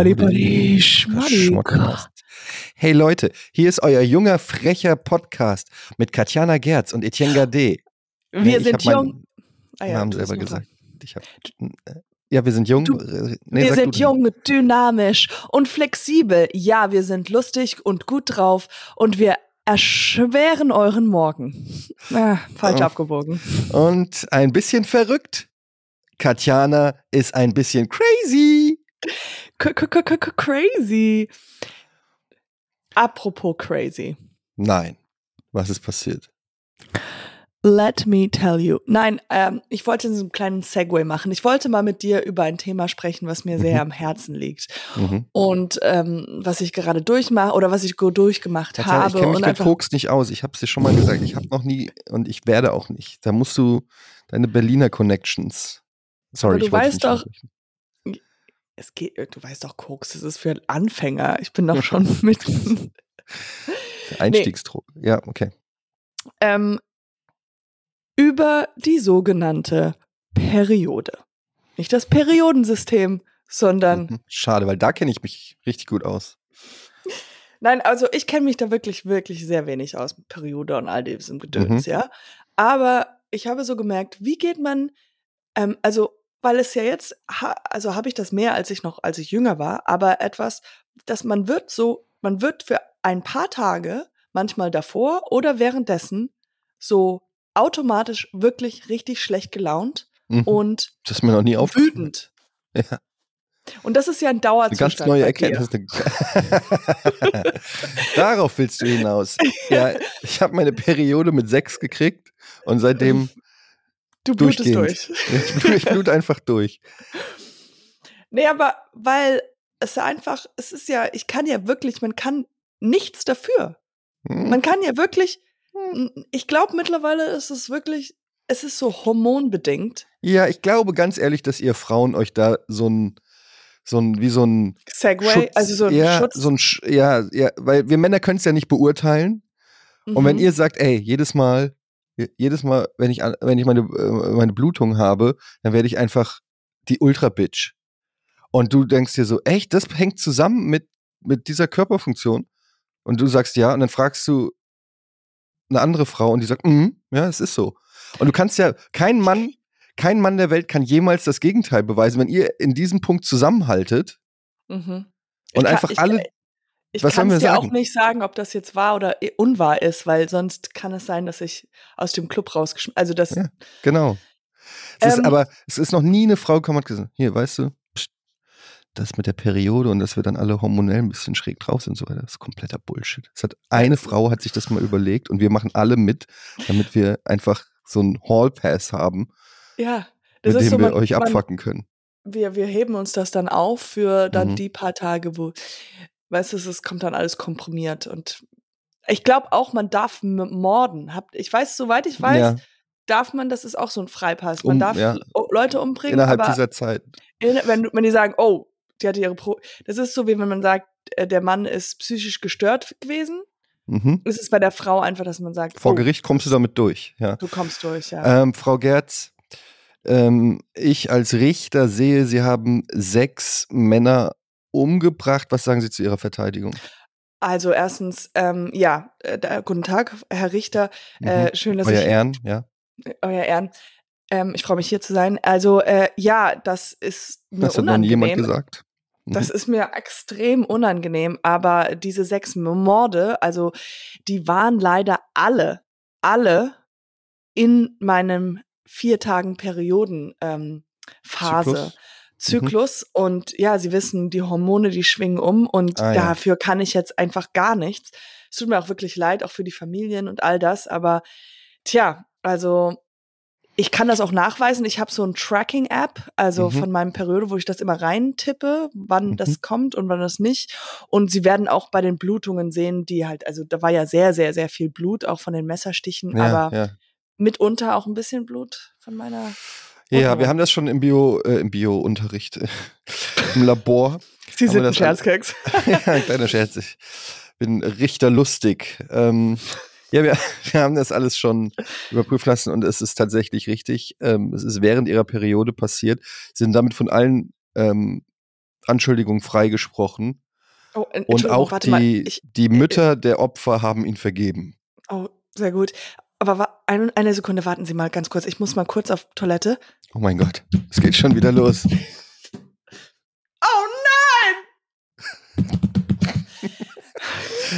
Party, Party, Schmuck. Hey Leute, hier ist euer junger, frecher Podcast mit Katjana Gerz und Etienne Gade. Wir nee, sind jung. Ah, ja, Namen selber gesagt. Hab, äh, ja, wir sind jung. Du, äh, nee, wir sind jung, dynamisch und flexibel. Ja, wir sind lustig und gut drauf und wir erschweren euren Morgen. Ah, falsch oh. abgebogen. Und ein bisschen verrückt. Katjana ist ein bisschen crazy. Crazy. Apropos crazy. Nein. Was ist passiert? Let me tell you. Nein, ähm, ich wollte so einen kleinen Segway machen. Ich wollte mal mit dir über ein Thema sprechen, was mir sehr mhm. am Herzen liegt. Mhm. Und ähm, was ich gerade durchmache oder was ich durchgemacht Tatsache, habe. Ich kenne mich mit Koks nicht aus. Ich habe es dir schon mal gesagt. Ich habe noch nie und ich werde auch nicht. Da musst du deine Berliner Connections. Sorry, Aber du weißt doch, es geht, du weißt doch, Koks, das ist für Anfänger. Ich bin doch schon mit. Einstiegsdruck. Nee. Ja, okay. Ähm, über die sogenannte Periode. Nicht das Periodensystem, sondern. Mhm. Schade, weil da kenne ich mich richtig gut aus. Nein, also ich kenne mich da wirklich, wirklich sehr wenig aus, Periode und all diesem Gedöns, mhm. ja. Aber ich habe so gemerkt, wie geht man, ähm, also weil es ja jetzt, also habe ich das mehr, als ich noch, als ich jünger war, aber etwas, dass man wird so, man wird für ein paar Tage, manchmal davor oder währenddessen, so automatisch wirklich richtig schlecht gelaunt mhm. und das ist mir noch nie wütend. Ja. Und das ist ja ein Dauerzustand. Eine ganz neue Erkenntnis. Darauf willst du hinaus. Ja, ich habe meine Periode mit sechs gekriegt und seitdem Du blutest durch. Ich, ich blut einfach durch. Nee, aber weil es einfach, es ist ja, ich kann ja wirklich, man kann nichts dafür. Hm. Man kann ja wirklich, hm. ich glaube mittlerweile ist es wirklich, es ist so hormonbedingt. Ja, ich glaube ganz ehrlich, dass ihr Frauen euch da so ein, so ein, wie so ein Segway, Schutz, also so ein ja, Schutz. So ein, ja, ja, weil wir Männer können es ja nicht beurteilen. Mhm. Und wenn mhm. ihr sagt, ey, jedes Mal, jedes Mal, wenn ich, wenn ich meine, äh, meine Blutung habe, dann werde ich einfach die Ultra-Bitch. Und du denkst dir so, echt, das hängt zusammen mit, mit dieser Körperfunktion? Und du sagst ja, und dann fragst du eine andere Frau und die sagt, mm, ja, es ist so. Und du kannst ja, kein Mann, kein Mann der Welt kann jemals das Gegenteil beweisen, wenn ihr in diesem Punkt zusammenhaltet mhm. und kann, einfach alle ich kann es dir sagen? auch nicht sagen, ob das jetzt wahr oder unwahr ist, weil sonst kann es sein, dass ich aus dem Club rausgeschmissen, also das. Ja, genau. Es ähm, ist aber, es ist noch nie eine Frau gekommen und gesagt, hier, weißt du, pst, das mit der Periode und dass wir dann alle hormonell ein bisschen schräg drauf sind und so weiter, das ist kompletter Bullshit. Es hat, eine Frau hat sich das mal überlegt und wir machen alle mit, damit wir einfach so einen Hall Pass haben. Ja. Das mit dem so, wir man, euch abfacken können. Wir, wir heben uns das dann auf für dann mhm. die paar Tage, wo weißt du, es kommt dann alles komprimiert und ich glaube auch, man darf morden. ich weiß, soweit ich weiß, ja. darf man, das ist auch so ein Freipass. Man um, darf ja. Leute umbringen. Innerhalb dieser Zeit. wenn, wenn die sagen, oh, die hatte ihre Pro. Das ist so, wie wenn man sagt, äh, der Mann ist psychisch gestört gewesen. Mhm. Es ist bei der Frau einfach, dass man sagt. Vor oh, Gericht kommst du damit durch, ja. Du kommst durch, ja. Ähm, Frau Gerz, ähm, ich als Richter sehe, Sie haben sechs Männer umgebracht. Was sagen Sie zu Ihrer Verteidigung? Also erstens, ähm, ja, äh, guten Tag, Herr Richter. Äh, mhm. schön, dass Euer ich, Ehren, ja. Äh, euer Ehren. Ähm, ich freue mich hier zu sein. Also äh, ja, das ist mir das unangenehm. Das hat noch jemand gesagt. Mhm. Das ist mir extrem unangenehm, aber diese sechs Morde, also die waren leider alle, alle in meinem vier Tagen Perioden ähm, Phase. Zyklus? Mhm. Zyklus mhm. und ja, sie wissen, die Hormone, die schwingen um und ah, dafür ja. kann ich jetzt einfach gar nichts. Es tut mir auch wirklich leid, auch für die Familien und all das, aber tja, also ich kann das auch nachweisen. Ich habe so ein Tracking-App, also mhm. von meinem Periode, wo ich das immer reintippe, wann mhm. das kommt und wann das nicht. Und sie werden auch bei den Blutungen sehen, die halt, also da war ja sehr, sehr, sehr viel Blut, auch von den Messerstichen, ja, aber ja. mitunter auch ein bisschen Blut von meiner ja, wir haben das schon im Bio, äh, im Bio-Unterricht, äh, im Labor. Sie sind ein Scherzkeks. ja, ein kleiner Scherz. Ich bin richterlustig. Ähm, ja, wir, wir haben das alles schon überprüfen lassen und es ist tatsächlich richtig. Ähm, es ist während ihrer Periode passiert. Sie sind damit von allen ähm, Anschuldigung freigesprochen. Oh, äh, Und auch warte mal. die, Ich, die Mütter der Opfer haben ihn vergeben. oh, sehr gut. Aber ein, eine Sekunde, warten Sie mal ganz kurz. Ich muss mal kurz auf Toilette. Oh mein Gott, es geht schon wieder los. Oh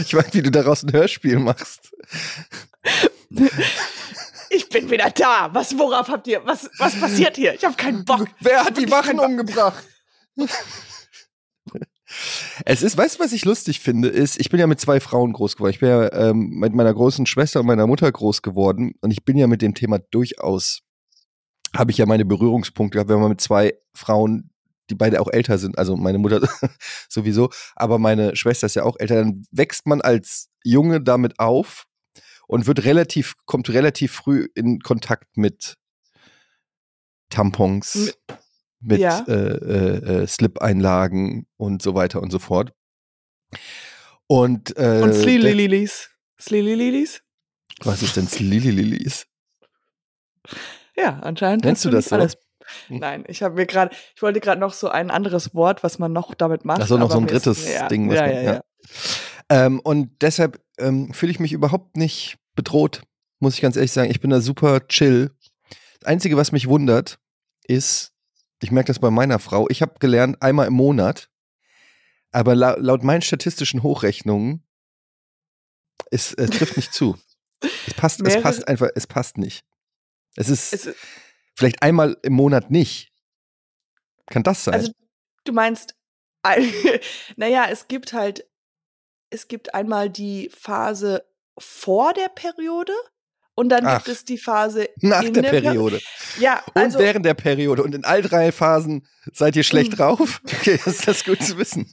Ich weiß, wie du daraus ein Hörspiel machst. nein! Ich bin wieder da. Was, worauf habt ihr, was, was passiert hier? Ich habe keinen Bock. Wer hat die Wachen umgebracht? Es ist, weißt du, was ich lustig finde, ist, ich bin ja mit zwei Frauen groß geworden. Ich bin ja ähm, mit meiner großen Schwester und meiner Mutter groß geworden und ich bin ja mit dem Thema durchaus, habe ich ja meine Berührungspunkte gehabt, wenn man mit zwei Frauen, die beide auch älter sind, also meine Mutter sowieso, aber meine Schwester ist ja auch älter, dann wächst man als Junge damit auf und wird relativ, kommt relativ früh in Kontakt mit Tampons, Mit- Ja. äh, äh, äh, Slip-Einlagen und so weiter und so fort. Und, äh, Und. Sleely Lilies? was ist denn Slili-Lilis? Ja, anscheinend. Nennst hast du das so? Alles. Hm. Nein, ich habe mir gerade, ich wollte gerade noch so ein anderes Wort, was man noch damit macht. Ach so, noch so ein ist- drittes ja, Ding, was Ja, man- ja. ja. Ähm, und deshalb ähm, fühle ich mich überhaupt nicht bedroht, muss ich ganz ehrlich sagen. Ich bin da super chill. Das Einzige, was mich wundert, ist, ich merke das bei meiner Frau, ich habe gelernt, einmal im Monat, aber la laut meinen statistischen Hochrechnungen, es, es trifft nicht zu. Es passt, es passt einfach, es passt nicht. Es ist Es, vielleicht einmal im Monat nicht. Kann das sein? also, du meinst, ein- naja, es gibt halt, es gibt einmal die Phase vor der Periode und dann Ach. gibt es die Phase Nach in der, der, Per- Periode. Ja, Und also, während der Periode. Und in all drei Phasen seid ihr schlecht Mhm. drauf? Okay, das ist das gut zu wissen.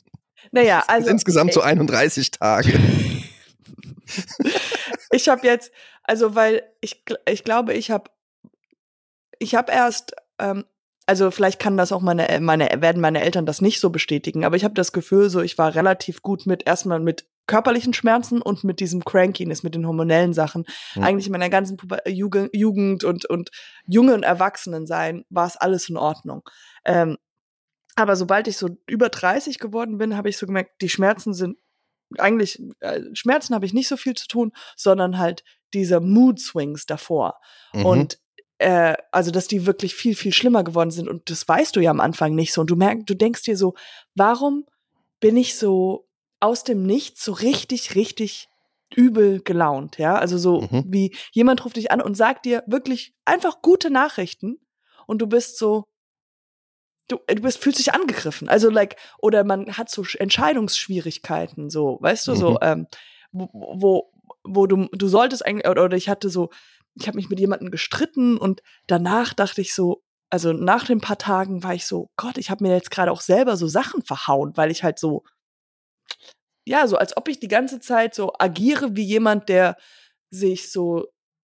naja, also insgesamt so 31 Tage. ich habe jetzt, also weil ich, ich glaube, ich habe, ich habe erst, ähm, also vielleicht kann das auch meine, meine, werden meine Eltern das nicht so bestätigen, aber ich habe das Gefühl, so ich war relativ gut mit erstmal mit körperlichen Schmerzen und mit diesem Crankiness, mit den hormonellen Sachen. Hm. Eigentlich in meiner ganzen Puber Jugend, Jugend und, und jungen Erwachsenen sein, war es alles in Ordnung. Ähm, aber sobald ich so über 30 geworden bin, habe ich so gemerkt, die Schmerzen sind eigentlich, äh, Schmerzen habe ich nicht so viel zu tun, sondern halt diese Mood Swings davor. Mhm. Und äh, also, dass die wirklich viel, viel schlimmer geworden sind. Und das weißt du ja am Anfang nicht so. Und du merkst, du denkst dir so, warum bin ich so aus dem Nichts so richtig, richtig übel gelaunt, ja? Also so Mhm. wie jemand ruft dich an und sagt dir wirklich einfach gute Nachrichten und du bist so, du, du bist, fühlst dich angegriffen. Also like, oder man hat so Sch- Entscheidungsschwierigkeiten, so, weißt du, Mhm. so, ähm, wo, wo, wo du, du solltest eigentlich, oder, oder ich hatte so, ich habe mich mit jemandem gestritten und danach dachte ich so, also nach den paar Tagen war ich so, Gott, ich habe mir jetzt gerade auch selber so Sachen verhauen, weil ich halt so, ja, so als ob ich die ganze Zeit so agiere wie jemand, der sich so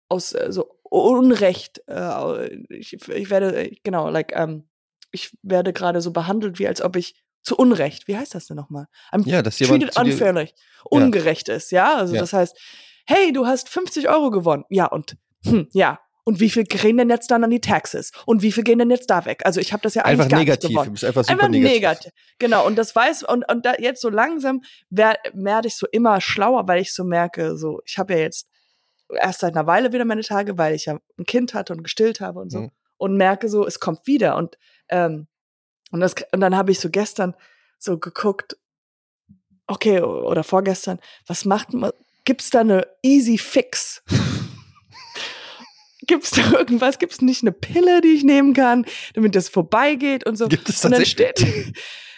aus äh, so Unrecht, äh, ich, ich werde, äh, genau, like, ähm, ich werde gerade so behandelt, wie als ob ich zu Unrecht, wie heißt das denn nochmal? I'm Ja, dass jemand treated unfairly, ungerecht ist, ja? Also Ja. das heißt, hey, du hast 50 Euro gewonnen. Ja, und hm, ja. Und wie viel gehen denn jetzt dann an die Taxes? Und wie viel gehen denn jetzt da weg? Also ich habe das ja eigentlich Einfach gar negativ. nicht Du bist einfach super Einfach negativ. negativ. Genau, und das weiß, und, und da jetzt so langsam wer- werde ich so immer schlauer, weil ich so merke, so, ich habe ja jetzt erst seit einer Weile wieder meine Tage, weil ich ja ein Kind hatte und gestillt habe und so. Mhm. Und merke so, es kommt wieder. Und, ähm, und, das, und dann habe ich so gestern so geguckt, okay, oder vorgestern, was macht man, gibt's da eine easy fix? Gibt's da irgendwas? Gibt's nicht eine Pille, die ich nehmen kann, damit das vorbeigeht und so? Gibt es und dann tatsächlich? steht,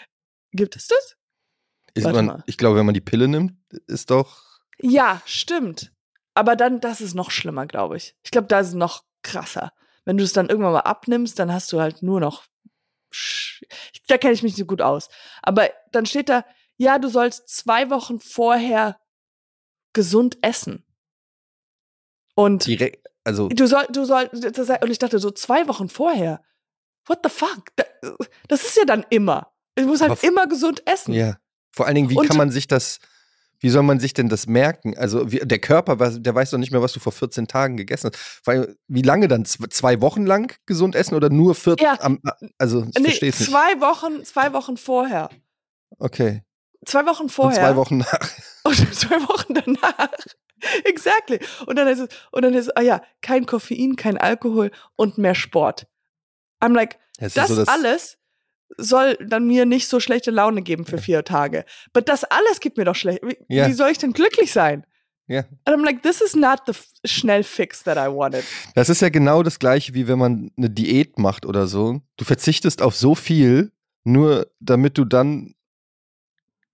gibt es das? Ist Warte man, mal. ich glaube, wenn man die Pille nimmt, ist doch. Ja, stimmt. Aber dann, das ist noch schlimmer, glaube ich. Ich glaube, das ist noch krasser. Wenn du es dann irgendwann mal abnimmst, dann hast du halt nur noch. Da kenne ich mich nicht so gut aus. Aber dann steht da, ja, du sollst zwei Wochen vorher gesund essen. Und Direkt, also du soll, du soll, und ich dachte so, zwei Wochen vorher. What the fuck? Da- Das ist ja dann immer. Ich muss halt immer gesund essen. ja. Vor allen Dingen, wie Und- kann man sich das Wie soll man sich denn das merken? Also wie, der Körper, der weiß doch nicht mehr, was du vor 14 Tagen gegessen hast. Weil, wie lange dann? Zwei Wochen lang gesund essen oder nur 14? Ja. Am, also ich nee, verstehe es nicht. Zwei Wochen, zwei Wochen vorher. Okay. Zwei Wochen vorher. Und zwei Wochen nach. Und zwei Wochen danach. exactly. Und dann ist es, und dann ist es, ah ja, kein Koffein, kein Alkohol und mehr Sport. I'm like, das, das, so das alles soll dann mir nicht so schlechte Laune geben für vier Tage. Aber das alles gibt mir doch schlecht. Wie, yeah. wie soll ich denn glücklich sein? Ja. Yeah. And I'm like, this is not the schnell fix that I wanted. Das ist ja genau das gleiche, wie wenn man eine Diät macht oder so. Du verzichtest auf so viel, nur damit du dann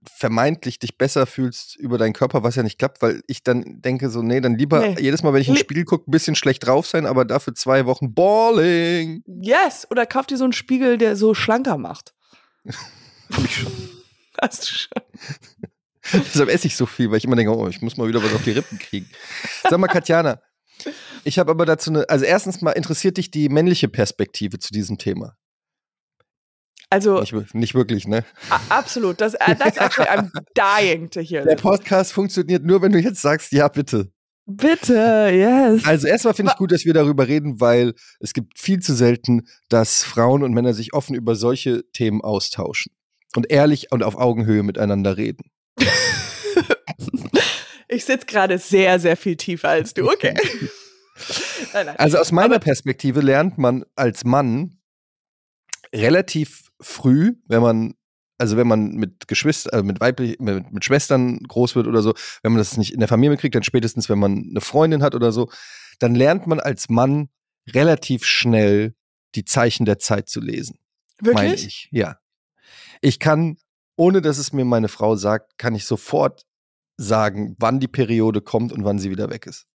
vermeintlich dich besser fühlst über deinen Körper, was ja nicht klappt, weil ich dann denke so, nee, dann lieber nee. jedes Mal, wenn ich in den Spiegel gucke, ein bisschen schlecht drauf sein, aber dafür zwei Wochen Balling. Yes, oder kauf dir so einen Spiegel, der so schlanker macht. Hab ich schon. Hast du schon. Deshalb esse ich so viel, weil ich immer denke, oh, ich muss mal wieder was auf die Rippen kriegen. Sag mal, Katjana, ich habe aber dazu eine, also erstens mal interessiert dich die männliche Perspektive zu diesem Thema. Also nicht, nicht, wirklich, ne? Absolut. Das, uh, that's actually, I'm dying to hear Der Podcast funktioniert nur, wenn du jetzt sagst, ja, bitte. Bitte, yes. Also erstmal finde ich gut, dass wir darüber reden, weil es gibt viel zu selten, dass Frauen und Männer sich offen über solche Themen austauschen und ehrlich und auf Augenhöhe miteinander reden. ich sitze gerade sehr, sehr viel tiefer als du, okay. nein, nein. Also aus meiner Aber Perspektive lernt man als Mann relativ früh, wenn man also wenn man mit Geschwistern, äh, mit weiblich, mit, mit, Schwestern groß wird oder so, wenn man das nicht in der Familie mitkriegt, dann spätestens, wenn man eine Freundin hat oder so, dann lernt man als Mann relativ schnell die Zeichen der Zeit zu lesen. Wirklich? Ich. Ja. Ich kann, ohne dass es mir meine Frau sagt, kann ich sofort sagen, wann die Periode kommt und wann sie wieder weg ist.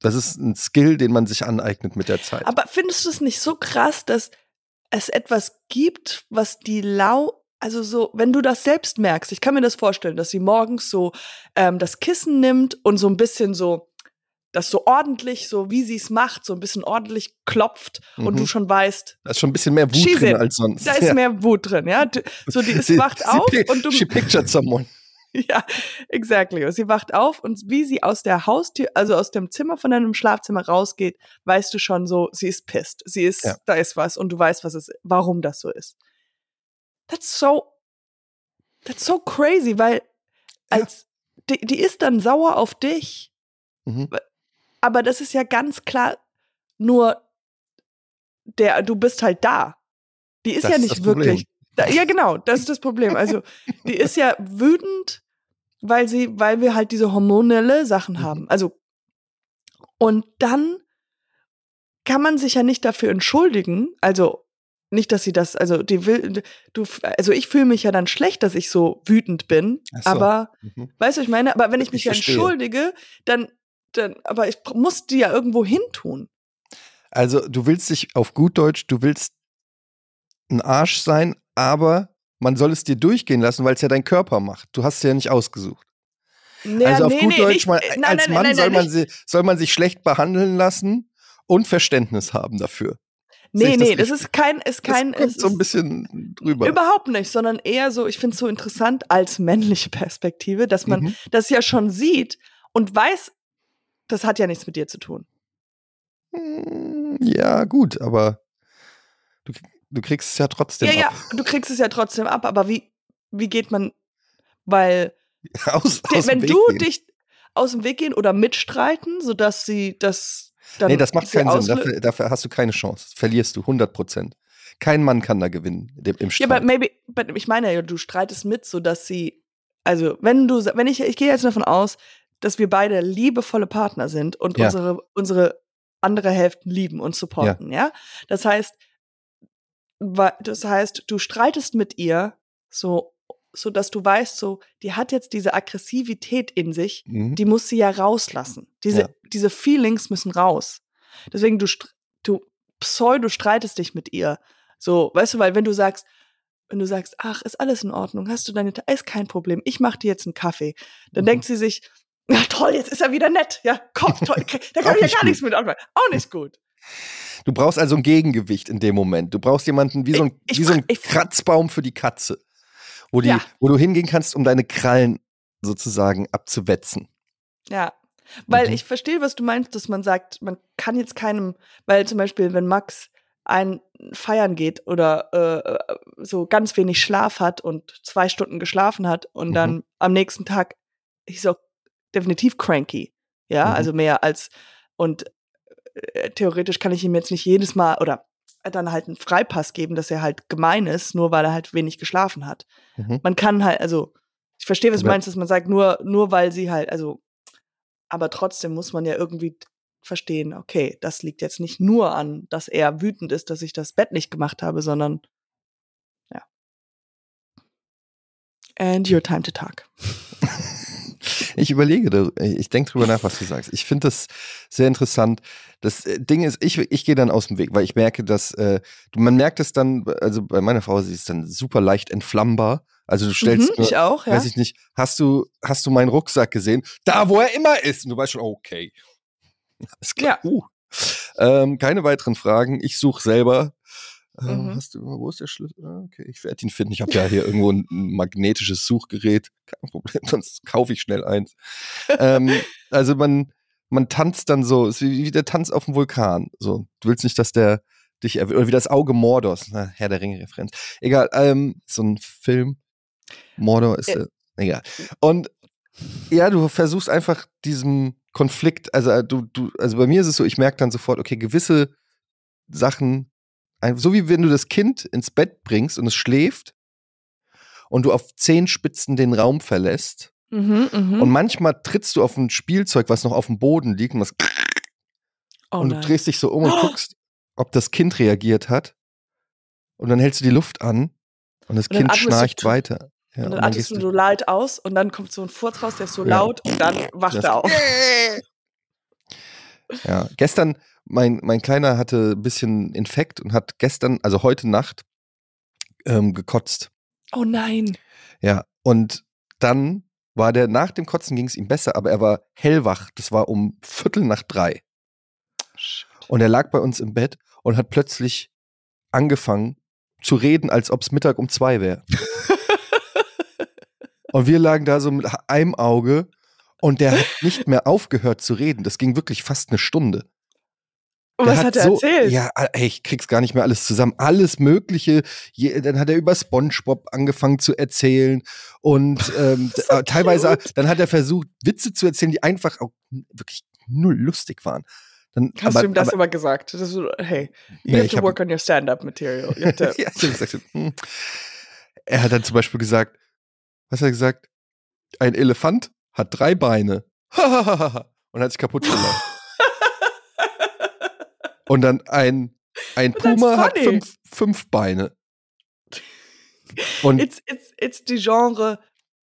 Das ist ein Skill, den man sich aneignet mit der Zeit. Aber findest du es nicht so krass, dass es etwas gibt, was die Lau, also so, wenn du das selbst merkst, ich kann mir das vorstellen, dass sie morgens so ähm, das Kissen nimmt und so ein bisschen so das so ordentlich, so wie sie es macht, so ein bisschen ordentlich klopft mhm. und du mhm. schon weißt. Da ist schon ein bisschen mehr Wut drin als sonst. Da ist ja. mehr Wut drin, ja. So, die ist wacht auf und du. She pictured someone. Ja, exactly. Und sie wacht auf und wie sie aus der Haustür, also aus dem Zimmer von deinem Schlafzimmer rausgeht, weißt du schon so, sie ist pisst. Sie ist, ja. da ist was und du weißt, was es, warum das so ist. That's so, that's so crazy, weil als, ja. die, die ist dann sauer auf dich. Mhm. Aber das ist ja ganz klar nur der, du bist halt da. Die ist das ja nicht ist wirklich. Da, ja, genau, das ist das Problem. Also, die ist ja wütend, weil sie, weil wir halt diese hormonelle Sachen mhm. haben. Also, und dann kann man sich ja nicht dafür entschuldigen. Also, nicht, dass sie das, also die will, du, also ich fühle mich ja dann schlecht, dass ich so wütend bin. So. Aber, mhm. weißt du, ich meine, aber wenn ich mich ich entschuldige, dann, dann, aber ich muss die ja irgendwo hin tun. Also du willst dich auf gut Deutsch, du willst ein Arsch sein, aber man soll es dir durchgehen lassen, weil es ja dein Körper macht. Du hast es ja nicht ausgesucht. Ja, also auf nee, gut nee, Deutsch, man, nein, als nein, Mann nein, soll, man sie, soll man sich schlecht behandeln lassen und Verständnis haben dafür. Nee, nee, das, das ist kein, ist kein, das kommt so ein bisschen drüber. Überhaupt nicht, sondern eher so, ich finde es so interessant als männliche Perspektive, dass man mhm. das ja schon sieht und weiß, das hat ja nichts mit dir zu tun. Hm, ja, gut, aber du, du kriegst es ja trotzdem ja, ab. Ja, du kriegst es ja trotzdem ab, aber wie, wie geht man, weil aus, aus wenn du gehen. dich aus dem Weg gehen oder mitstreiten, sodass sie das dann Nee, das macht keinen Sinn. Dafür, dafür, hast du keine Chance. Verlierst du 100 Prozent. Kein Mann kann da gewinnen im Streit. Ja, aber maybe, but ich meine ja, du streitest mit, sodass sie, also wenn du, wenn ich, ich gehe jetzt davon aus, dass wir beide liebevolle Partner sind und ja. unsere, unsere andere Hälften lieben und supporten, ja. ja? Das heißt, das heißt, du streitest mit ihr so, so dass du weißt, so, die hat jetzt diese Aggressivität in sich, mhm. die muss sie ja rauslassen. Diese, ja. diese Feelings müssen raus. Deswegen, du, du pseudo streitest dich mit ihr. So, weißt du, weil wenn du sagst, wenn du sagst, ach, ist alles in Ordnung, hast du deine, ist kein Problem, ich mach dir jetzt einen Kaffee, dann mhm. denkt sie sich, ja toll, jetzt ist er wieder nett, ja, komm, toll, da kann ich ja gar nichts mit anfangen. Auch nicht gut. Du brauchst also ein Gegengewicht in dem Moment. Du brauchst jemanden wie so ein, ich, wie so ein Kratzbaum für die Katze, wo, die, ja. wo du hingehen kannst, um deine Krallen sozusagen abzuwetzen. Ja. Weil Mhm. ich verstehe, was du meinst, dass man sagt, man kann jetzt keinem, weil zum Beispiel, wenn Max ein feiern geht oder äh, äh, so ganz wenig Schlaf hat und zwei Stunden geschlafen hat und Mhm. dann am nächsten Tag ist auch definitiv cranky. Ja, Mhm. also mehr als und äh, theoretisch kann ich ihm jetzt nicht jedes Mal oder dann halt einen Freipass geben, dass er halt gemein ist, nur weil er halt wenig geschlafen hat. Mhm. Man kann halt, also ich verstehe, was du meinst, dass man sagt, nur, nur weil sie halt, also, aber trotzdem muss man ja irgendwie verstehen, okay, das liegt jetzt nicht nur an, dass er wütend ist, dass ich das Bett nicht gemacht habe, sondern ja. And your time to talk. Ich überlege, da- ich denke drüber nach, was du sagst. Ich finde das sehr interessant. Das äh, Ding ist, ich, ich gehe dann aus dem Weg, weil ich merke, dass äh, man merkt es dann, also bei meiner Frau, sie ist dann super leicht entflammbar. Also du stellst, Mhm, nur, ich auch, ja. weiß ich nicht, hast du, hast du meinen Rucksack gesehen? Da, wo er immer ist. Und du weißt schon, okay. Alles klar. Ja. Uh. Ähm, keine weiteren Fragen. Ich suche selber. Äh, Mhm. hast du, wo ist der Schlüssel? Ah, okay, ich werde ihn finden. Ich habe ja hier irgendwo ein, magnetisches Suchgerät. Kein Problem, sonst kaufe ich schnell eins. ähm, also man, man tanzt dann so, ist wie, wie der Tanz auf dem Vulkan. So, du willst nicht, dass der dich erwischt. Oder wie das Auge Mordors. Na, Herr der Ringe-Referenz. Egal, ähm, so ein Film. Mordor ist, Äh. äh, egal. Und ja, du versuchst einfach diesem Konflikt, also äh, du, du, also bei mir ist es so, ich merke dann sofort, okay, gewisse Sachen, so wie wenn du das Kind ins Bett bringst und es schläft und du auf Zehenspitzen den Raum verlässt Mhm, mhm. und manchmal trittst du auf ein Spielzeug, was noch auf dem Boden liegt und, das, oh und du drehst dich so um und guckst, ob das Kind reagiert hat und dann hältst du die Luft an und das Und dann Kind du schnarcht zu- weiter. Ja, und dann und atmest du so leid aus und dann kommt so ein Furz raus, der ist so Ja. laut und dann wacht Das- er auf. Ja, gestern, mein, mein Kleiner hatte ein bisschen Infekt und hat gestern, also heute Nacht, ähm, gekotzt. Oh nein. Ja, und dann war der, nach dem Kotzen ging es ihm besser, aber er war hellwach. Das war um Viertel nach drei. Und er lag bei uns im Bett und hat plötzlich angefangen zu reden, als ob es Mittag um zwei wäre. und wir lagen da so mit einem Auge und der hat nicht mehr aufgehört zu reden. Das ging wirklich fast eine Stunde. Und was hat er so, erzählt? Ja, ey, ich krieg's gar nicht mehr alles zusammen. Alles Mögliche. Je, dann hat er über SpongeBob angefangen zu erzählen und ähm, So äh, teilweise, cute. dann hat er versucht, Witze zu erzählen, die einfach auch wirklich null lustig waren. Dann, Hast aber, du ihm das aber, immer gesagt? Das ist hey, you Nee, have to hab- work on your stand-up material. Ja, gesagt, hm. Er hat dann zum Beispiel gesagt, was hat er gesagt? Ein Elefant hat drei Beine. und hat sich kaputt gelacht. Und dann ein, ein That's Puma hat fünf, fünf Beine. Und it's it's it's die Genre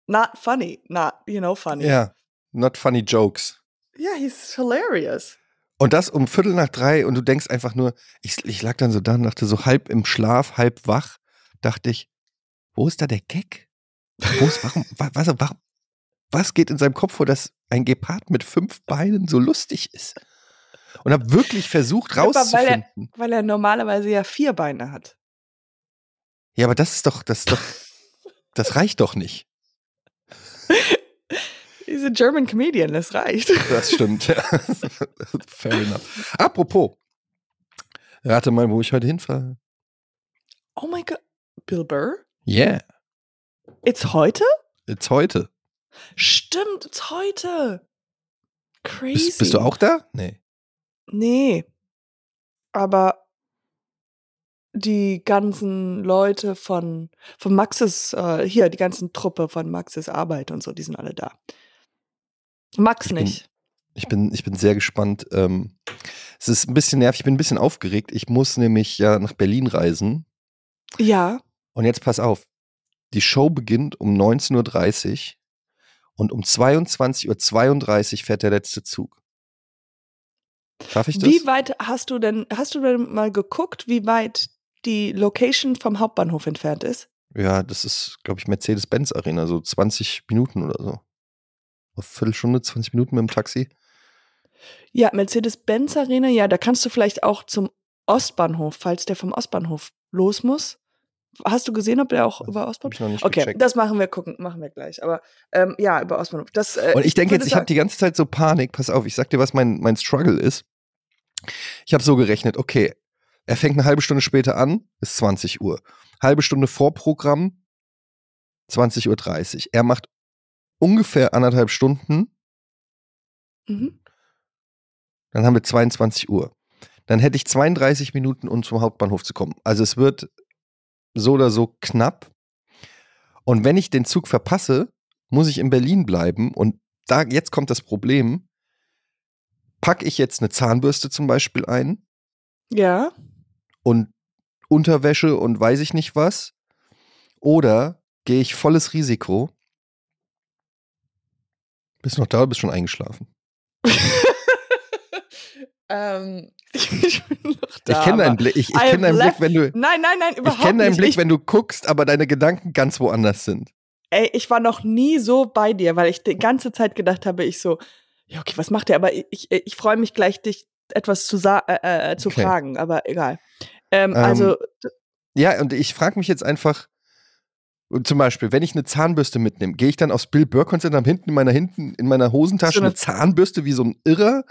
not funny, not you know funny. ja, not funny jokes. Yeah, he's hilarious. Und das um Viertel nach drei und du denkst einfach nur, ich, ich lag dann so da und dachte so halb im Schlaf, halb wach, dachte ich, wo ist da der Gag? Wo ist, warum, wa- was, warum, was geht in seinem Kopf vor, dass ein Gepard mit fünf Beinen so lustig ist? Und habe wirklich versucht aber weil er- rauszufinden. Weil er normalerweise ja vier Beine hat. Ja, aber das ist doch, das ist doch, das reicht doch nicht. He's a German comedian, das reicht. Das stimmt. ja. Fair enough. Apropos, rate mal, wo ich heute hinfahre. Oh my god. Bill Burr? Yeah, It's heute? jetzt heute. Stimmt, it's heute. Crazy. Bist, bist du auch da? Nee. Nee. Aber die ganzen Leute von, von Maxes, äh, hier, die ganzen Truppe von Maxes Arbeit und so, die sind alle da. Max Ich bin- nicht. Ich bin, ich bin sehr gespannt. Ähm, es ist ein bisschen nervig, ich bin ein bisschen aufgeregt. Ich muss nämlich ja nach Berlin reisen. Ja. Und jetzt pass auf. Die Show beginnt um 19.30 Uhr und um 22.32 Uhr fährt der letzte Zug. Schaffe ich das? Wie weit hast du denn, hast du denn mal geguckt, wie weit die Location vom Hauptbahnhof entfernt ist? Ja, das ist, glaube ich, Mercedes-Benz Arena, so 20 Minuten oder so. Eine Viertelstunde, 20 Minuten mit dem Taxi. Ja, Mercedes-Benz Arena, ja, da kannst du vielleicht auch zum Ostbahnhof, falls der vom Ostbahnhof los muss. Hast du gesehen, ob der auch Das über Ostbahnhof? ich noch nicht Okay, gecheckt. das machen wir gucken, machen wir gleich. Aber ähm, ja, über Ostbahnhof. Das, äh, Und ich denke jetzt, ich habe die ganze Zeit so Panik. Pass auf, ich sag dir, was mein, mein Struggle ist. Ich habe so gerechnet, okay, er fängt eine halbe Stunde später an, ist 20 Uhr. Halbe Stunde Vorprogramm, 20.30 Uhr. Er macht ungefähr anderthalb Stunden, Mhm. dann haben wir 22 Uhr. Dann hätte ich 32 Minuten, um zum Hauptbahnhof zu kommen. Also es wird so oder so knapp. Und wenn ich den Zug verpasse, muss ich in Berlin bleiben. Und da jetzt kommt das Problem. Packe ich jetzt eine Zahnbürste zum Beispiel ein Ja. und Unterwäsche und weiß ich nicht was? Oder gehe ich volles Risiko? Bist du noch da oder bist du schon eingeschlafen? ähm, ich bin noch da. ich kenne deinen Blick, ich, ich I kenn deinen Blick, left- wenn du. Nein, nein, nein, überhaupt Ich kenne deinen. Blick, ich, wenn du guckst, aber deine Gedanken ganz woanders sind. ey, ich war noch nie so bei dir, weil ich die ganze Zeit gedacht habe, ich so, ja, okay, was macht der? Aber ich, ich, freue mich gleich, dich etwas zu, äh, äh, zu Okay. fragen, aber egal. Ähm, Ähm, also, Ja, und ich frage mich jetzt einfach, zum Beispiel, wenn ich eine Zahnbürste mitnehme, gehe ich dann aufs Bill Burr Konzert am hinten in meiner hinten in meiner Hosentasche So eine- eine Zahnbürste wie so ein Irrer?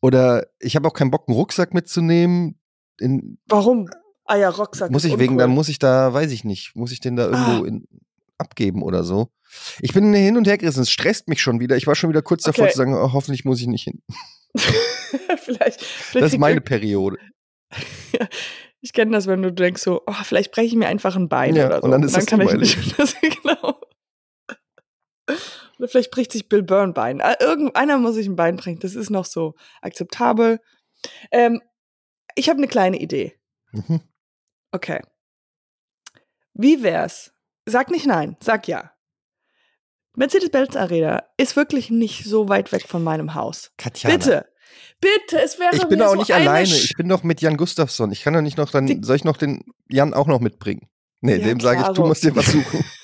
Oder ich habe auch keinen Bock, einen Rucksack mitzunehmen. In, warum? Ah ja, Rucksack. muss ich wegen, uncool. dann muss ich da, weiß ich nicht, muss ich den da irgendwo Ah. in, abgeben oder so. Ich bin hin und her gerissen, es stresst mich schon wieder. Ich war schon wieder kurz davor Okay. zu sagen, oh, hoffentlich muss ich nicht hin. vielleicht, vielleicht Das ist meine Periode. Ich kenne das, wenn du denkst so, oh, vielleicht breche ich mir einfach ein Bein Ja, oder so. und dann ist das kann ich nicht. Das, genau. Oder vielleicht bricht sich Bill ein Bein. Ah, Irgendeiner muss sich ein Bein brechen. Das ist noch so akzeptabel. Ähm, ich habe eine kleine Idee. Mhm. Okay. Wie wär's? Sag nicht nein, sag ja. Mercedes-Benz Arena ist wirklich nicht so weit weg von meinem Haus. Katjana. Bitte, bitte, es wäre Ich bin mir auch so nicht eine alleine. Sch- Ich bin doch mit Jan Gustafsson. Ich kann doch nicht noch dann, Die- soll ich noch den Jan auch noch mitbringen? Nee, Ja, dem sage ich, du musst dir was suchen.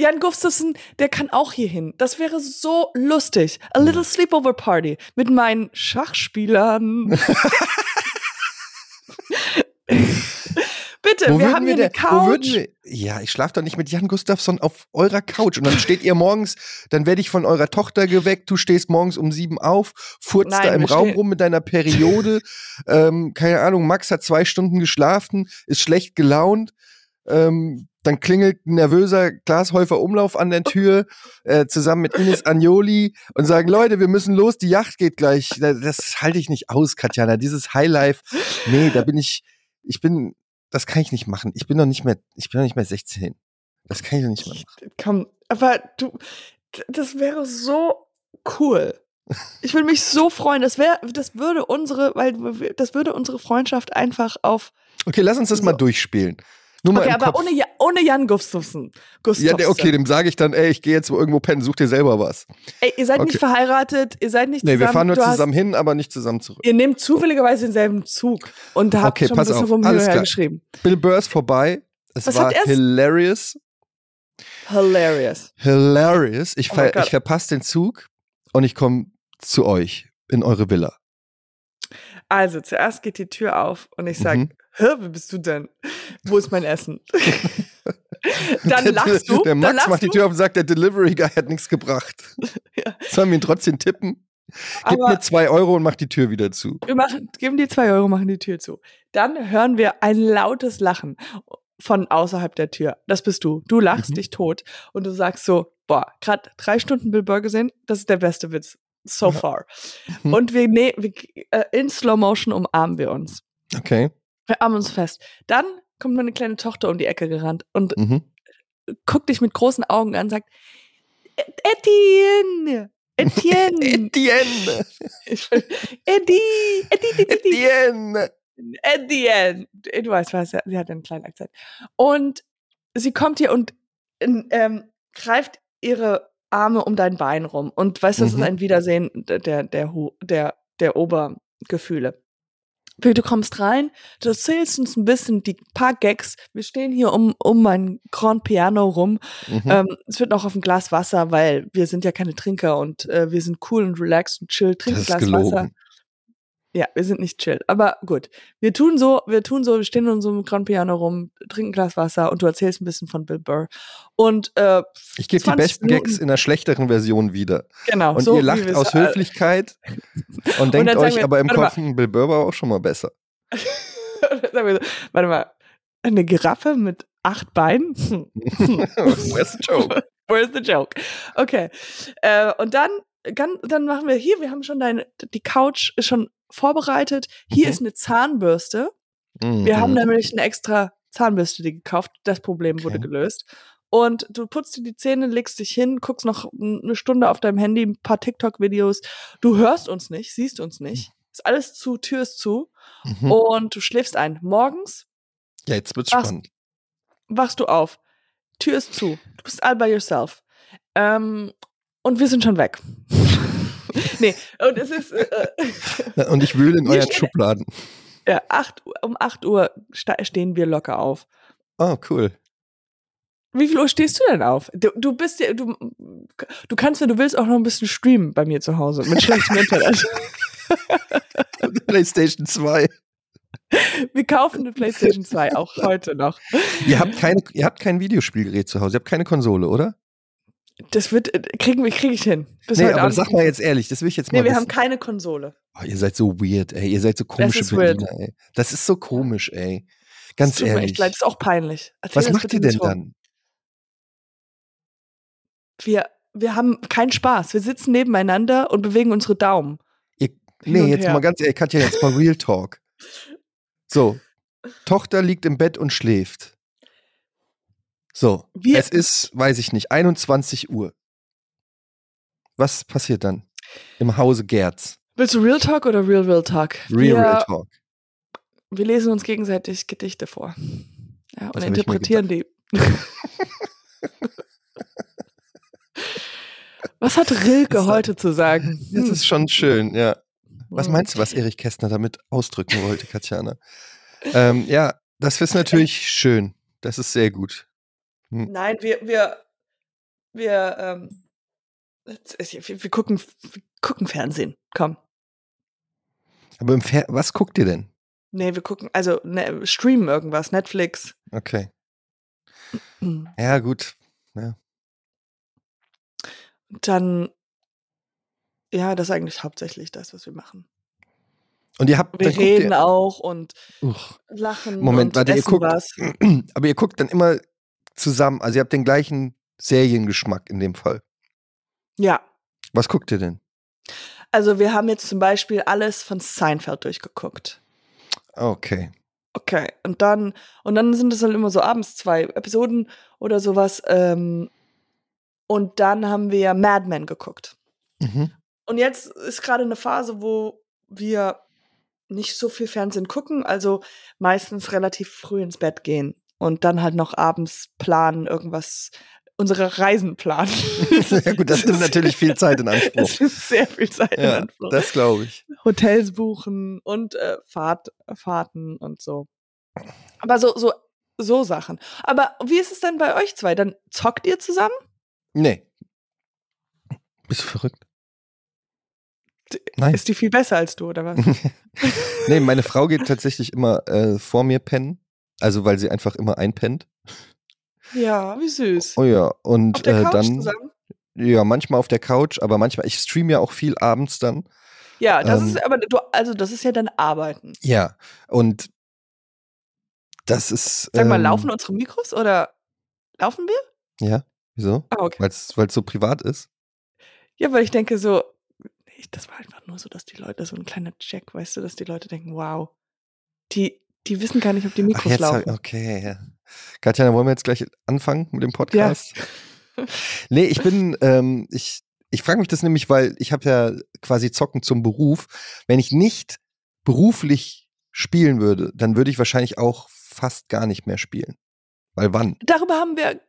Jan Gustafsson, der kann auch hier hin. Das wäre so lustig. A little sleepover party mit meinen Schachspielern. Bitte, Wo wir haben hier wir eine denn- wo würden Couch. wir, ja, ich schlafe doch nicht mit Jan Gustafsson auf eurer Couch. Und dann steht ihr morgens, dann werde ich von eurer Tochter geweckt, du stehst morgens um sieben auf, furzt Nein, da im Raum rum mit deiner Periode. ähm, keine Ahnung, Max hat zwei Stunden geschlafen, ist schlecht gelaunt. Ähm, dann klingelt ein nervöser Glashäufer Umlauf an der Tür, äh, zusammen mit Ines Agnoli und sagen, Leute, wir müssen los, die Yacht geht gleich. Das, das halte ich nicht aus, Katjana. Dieses Highlife, nee, da bin ich, ich bin, das kann ich nicht machen. Ich bin doch nicht mehr, ich bin doch nicht mehr 16. Das kann ich doch nicht mehr machen. Komm, aber du, das wäre so cool. Ich würde mich so freuen. Das wäre, das würde unsere, weil das würde unsere Freundschaft einfach auf. Okay, lass uns das mal So. durchspielen. Nur mal Okay, aber Kopf. ohne, Ja- ohne Jan Gustafsson. ja, der, okay, dem sage ich dann, ey, ich gehe jetzt irgendwo pennen, such dir selber was. Ey, ihr seid Okay. nicht verheiratet, ihr seid nicht Nee, zusammen. wir fahren nur du zusammen hin, aber nicht zusammen zurück. Ihr nehmt zufälligerweise denselben Zug und habt Okay, schon pass ein bisschen auf, vom alles klar. geschrieben. Bill Burr ist vorbei. Es Was war hilarious. Hilarious. Hilarious. Ich, Oh ver ich verpasse den Zug und ich komme zu euch in eure Villa. Also, zuerst geht die Tür auf und ich sage, Mhm. Hä, wer bist du denn? Wo ist mein Essen? dann der, lachst du. Der Max macht die Tür auf und sagt, der Delivery Guy hat nichts gebracht. Ja. Sollen wir ihn trotzdem tippen? Gib aber mir zwei Euro und mach die Tür wieder zu. wir machen, geben die zwei Euro, machen die Tür zu. Dann hören wir ein lautes Lachen von außerhalb der Tür. Das bist du. Du lachst Mhm. dich tot und du sagst so, boah, gerade drei Stunden Bill Burr gesehen, das ist der beste Witz so far. Mhm. Und wir, ne, wir äh, in Slow Motion umarmen wir uns. Okay. Wir armen uns fest. Dann kommt meine kleine Tochter um die Ecke gerannt und Mhm. guckt dich mit großen Augen an und sagt, "E- Etienne, Etienne, Etienne! Eddie, Eddie, Etienne! Etienne. Du weißt was, sie hat einen kleinen Akzent. Und sie kommt hier und ähm, greift ihre Arme um dein Bein rum und weißt, das Mhm. ist ein Wiedersehen der, der, der, der, der Obergefühle. Du kommst rein, du erzählst uns ein bisschen die paar Gags. Wir stehen hier um, um mein Grand Piano rum. Mhm. Ähm, es wird noch auf ein Glas Wasser, weil wir sind ja keine Trinker und äh, wir sind cool und relaxed und chill. Trink das ein Glas Wasser. Ja, wir sind nicht chill. Aber gut. Wir tun so, wir tun so, wir stehen in unserem Grand Piano rum, trinken ein Glas Wasser und du erzählst ein bisschen von Bill Burr. Und äh, Ich gebe die 20 besten Minuten- Gags in einer schlechteren Version wieder. genau. Und so ihr lacht aus Höflichkeit und denkt euch wir, aber im mal. Kopf, hm, Bill Burr war auch schon mal besser. So, warte mal. Eine Giraffe mit acht Beinen? Hm. Where's the joke? Where's the joke? Okay. Äh, und dann, dann, dann machen wir hier, wir haben schon deine, die Couch ist schon vorbereitet. Hier Mhm. ist eine Zahnbürste. Wir Mhm. haben nämlich eine extra Zahnbürste die gekauft. Das Problem wurde Okay. gelöst. Und du putzt dir die Zähne, legst dich hin, guckst noch eine Stunde auf deinem Handy, ein paar TikTok-Videos. Du hörst uns nicht, siehst uns nicht. Ist alles zu, Tür ist zu. Mhm. Und du schläfst ein. Morgens Ja, jetzt wird's Ach, spannend. wachst du auf. Tür ist zu. Du bist all by yourself. Ähm, und wir sind schon weg. nee, und es ist äh, Und ich wühle in euren stehen- Schubladen. ja, acht, um 8 Uhr stehen wir locker auf. Oh, cool. Wie viel Uhr stehst du denn auf? Du, du bist ja, du, du kannst, wenn du willst, auch noch ein bisschen streamen bei mir zu Hause mit schlechtem Internet. PlayStation 2. Wir kaufen eine PlayStation 2 auch heute noch. Ihr habt, keine, ihr habt kein Videospielgerät zu Hause, ihr habt keine Konsole, oder? Das wird, äh, kriegen wir, kriege ich hin. Bis nee, heute aber Abend. sag mal jetzt ehrlich, das will ich jetzt mal Nee, wir wissen. haben keine Konsole. Oh, ihr seid so weird, ey. Ihr seid so komische weird. Berliner, ey. Das ist so komisch, ey. Ganz das tut mir ehrlich. echt leid, das ist auch peinlich. Erzähl Was das macht ihr denn dann? Wir, wir haben keinen Spaß. Wir sitzen nebeneinander und bewegen unsere Daumen. Ihr, nee, jetzt her. mal ganz ehrlich, Katja, jetzt mal Real Talk. So, Tochter liegt im Bett und schläft. So, Wir- es ist, weiß ich nicht, 21 Uhr. Was passiert dann? Im Hause Gerz. Willst du Real Talk oder Real Real Talk? Real, wir, Real Talk. wir lesen uns gegenseitig Gedichte vor. Ja, und interpretieren die. Was hat Rilke heute zu sagen? Das Hm. ist schon schön, ja. Was Hm. meinst du, was Erich Kästner damit ausdrücken wollte, Katjana? ähm, ja, das ist natürlich schön. Das ist sehr gut. Nein, wir, wir, wir, ähm, wir, wir gucken, wir gucken Fernsehen. Komm. Aber im Fer was guckt ihr denn? Nee, wir gucken, also ne, streamen irgendwas, Netflix. Okay. Hm. Ja, gut. Dann, ja, das ist eigentlich hauptsächlich das, was wir machen. Und ihr habt Wir reden ihr, auch und Uch. lachen Moment, und warte, ihr guckt- was. Aber ihr guckt dann immer zusammen. Also ihr habt den gleichen Seriengeschmack in dem Fall. Ja, Was guckt ihr denn? also wir haben jetzt zum Beispiel alles von Seinfeld durchgeguckt. Okay. Okay, und dann, und dann sind es halt immer so abends zwei Episoden oder sowas. Ähm, und dann haben wir Mad Men geguckt. Mhm. Und jetzt ist gerade eine Phase, wo wir nicht so viel Fernsehen gucken, also meistens relativ früh ins Bett gehen und dann halt noch abends planen, irgendwas, unsere Reisen planen. ja gut, das nimmt natürlich viel Zeit in Anspruch. Das nimmt sehr viel Zeit in Ja, Anspruch. das glaube ich. Hotels buchen und äh, Fahrt, Fahrten und so. Aber so, so, so Sachen. Aber wie ist es denn bei euch zwei? Dann zockt ihr zusammen? Nee. Bist du verrückt? Nein. Ist die viel besser als du, oder was? nee, meine Frau geht tatsächlich immer äh, vor mir pennen. Also weil sie einfach immer einpennt. ja, wie süß. Oh ja, und Auf der äh, Couch dann zusammen? ja, manchmal auf der Couch, aber manchmal ich streame ja auch viel abends dann. Ja, das ähm, ist aber du, also das ist ja dann Arbeiten. Ja, und das ist Sag mal, ähm, laufen unsere Mikros oder laufen wir? Ja, wieso? Ah, okay. Weil es so privat ist. Ja, weil ich denke so, nee, das war einfach nur so, dass die Leute, so ein kleiner Check, weißt du, dass die Leute denken, wow, die, die wissen gar nicht, ob die Ach, Mikros hab, laufen. okay, ja. Katja, wollen wir jetzt gleich anfangen mit dem Podcast? Nee, ich bin, ähm, ich, ich frage mich das nämlich, weil ich habe ja quasi Zocken zum Beruf. Wenn ich nicht beruflich spielen würde, dann würde ich wahrscheinlich auch fast gar nicht mehr spielen. Weil wann? Darüber haben wir,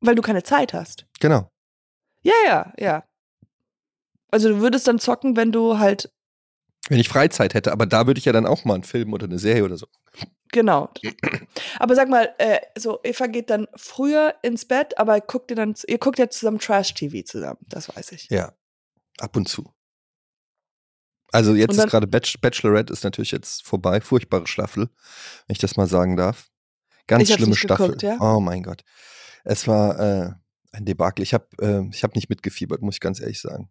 weil du keine Zeit hast. Genau. Ja, ja, ja. Also du würdest dann zocken, wenn du halt, Wenn ich Freizeit hätte, aber da würde ich ja dann auch mal einen Film oder eine Serie oder so. genau. Aber sag mal, äh, so Eva geht dann früher ins Bett, aber guckt ihr dann, ihr guckt ja zusammen Trash-TV zusammen, das weiß ich. Ja. Ab und zu. Also jetzt dann- ist gerade Bach Bachelorette ist natürlich jetzt vorbei. Furchtbare Staffel, wenn ich das mal sagen darf. Ganz schlimme Staffel. geguckt, ja? Oh mein Gott. Es war äh, ein Debakel. Ich habe äh, ich hab nicht mitgefiebert, muss ich ganz ehrlich sagen.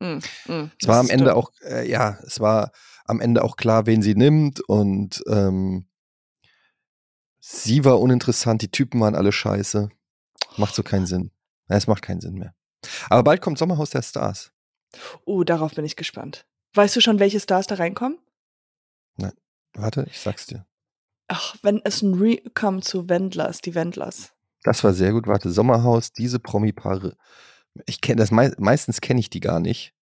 Mm, mm, Es das war am Ende dumm. auch, äh, ja, es war am Ende auch klar, wen sie nimmt und ähm, sie war uninteressant, die Typen waren alle scheiße. Macht so keinen Sinn. Ja, es macht keinen Sinn mehr. Aber bald kommt Sommerhaus der Stars. Oh, darauf bin ich gespannt. Weißt du schon, welche Stars da reinkommen? Warte, ich sag's dir. Ach, wenn es ein Re kommt zu Wendlers, die Wendlers. Das war sehr gut. Warte, Sommerhaus, diese Promi-Paare. Ich kenne das mei meistens kenne ich die gar nicht.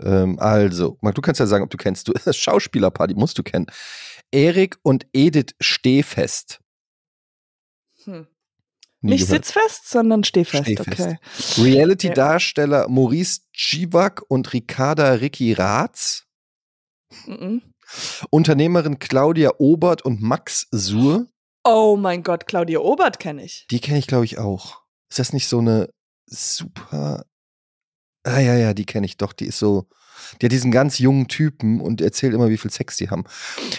Ähm, also, Marc, du kannst ja sagen, ob du kennst. Du, das Schauspielerpaar, die musst du kennen. Erik und Edith Stehfest. Hm. Nicht gehört. sitzfest, sondern stehfest, Stehfest. okay. Reality-Darsteller Maurice Civak und Ricarda Ricky Ratz. Mhm. Unternehmerin Claudia Obert und Max Suhr. Oh mein Gott, Claudia Obert kenne ich. Die kenne ich, glaube ich, auch. Ist das nicht so eine super. Ah, ja, ja, die kenne ich doch. Die ist so. Die hat diesen ganz jungen Typen und erzählt immer, wie viel Sex die haben.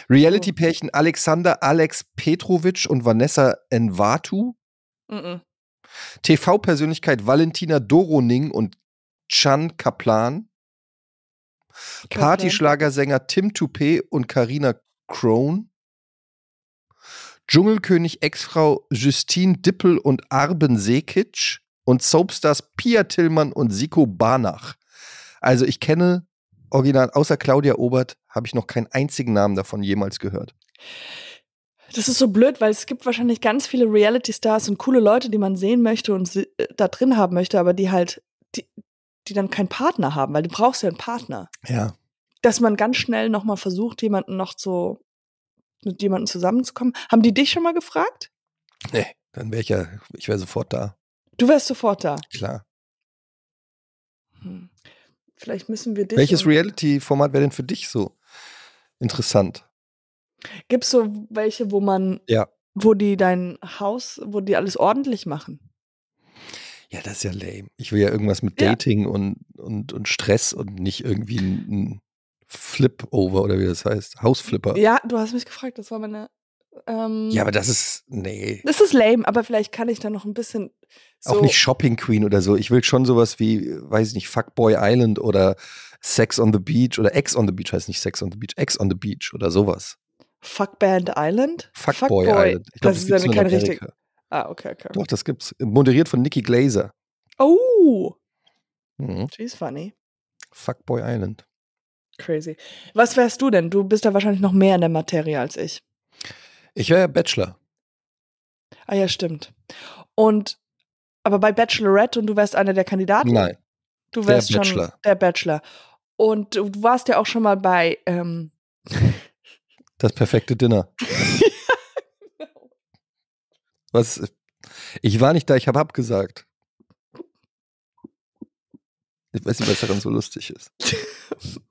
Reality-Pärchen Alexander Alex Petrovic und Vanessa Envatu. Mhm. TV-Persönlichkeit Valentina Doroning und Chan Kaplan. Partyschlagersänger Tim Toupé und Karina Crone. Dschungelkönig Ex-Frau Justine Dippel und Arben Sekic und Soapstars Pia Tillmann und Siko Barnach. Also ich kenne original, außer Claudia Obert, habe ich noch keinen einzigen Namen davon jemals gehört. Das ist so blöd, weil es gibt wahrscheinlich ganz viele Reality-Stars und coole Leute, die man sehen möchte und sie, äh, da drin haben möchte, aber die halt, die, die dann keinen Partner haben, weil du brauchst ja einen Partner. Ja. Dass man ganz schnell nochmal versucht, jemanden noch so mit jemandem zusammenzukommen. Haben die dich schon mal gefragt? Nee, dann wäre ich ja, ich wäre sofort da. Du wärst sofort da. Klar. Hm. Vielleicht müssen wir dich. Welches Reality-Format wäre denn für dich so interessant? Gibt's so welche, wo man, Ja. wo die dein Haus, wo die alles ordentlich machen? Ja, das ist ja lame. Ich will ja irgendwas mit Ja. Dating und, und, und Stress und nicht irgendwie ein, ein Flip-Over oder wie das heißt. Hausflipper. Ja, du hast mich gefragt, das war meine. Ähm, Ja, aber das ist, nee. das ist lame, aber vielleicht kann ich da noch ein bisschen so. Auch nicht Shopping Queen oder so. Ich will schon sowas wie, weiß ich nicht, Fuckboy Island oder Sex on the Beach oder Ex on the Beach heißt nicht Sex on the Beach, Ex on the Beach oder sowas. Fuckband Island? Fuckboy, Island. Ich glaube, das das ist ja kein richtig. Ah, okay, okay. Doch, das gibt's. Moderiert von Nikki Glaser. Oh, Mhm. she's funny. Fuckboy Island. Crazy. Was wärst du denn? Du bist da wahrscheinlich noch mehr in der Materie als ich. Ich wäre ja Bachelor. Ah ja, stimmt. Und aber bei Bachelorette und du wärst einer der Kandidaten? Nein. Du der wärst schon Bachelor. der Bachelor. Und du warst ja auch schon mal bei ähm, Das perfekte Dinner. Was? Ich war nicht da, ich habe abgesagt. Ich weiß nicht, was daran so lustig ist.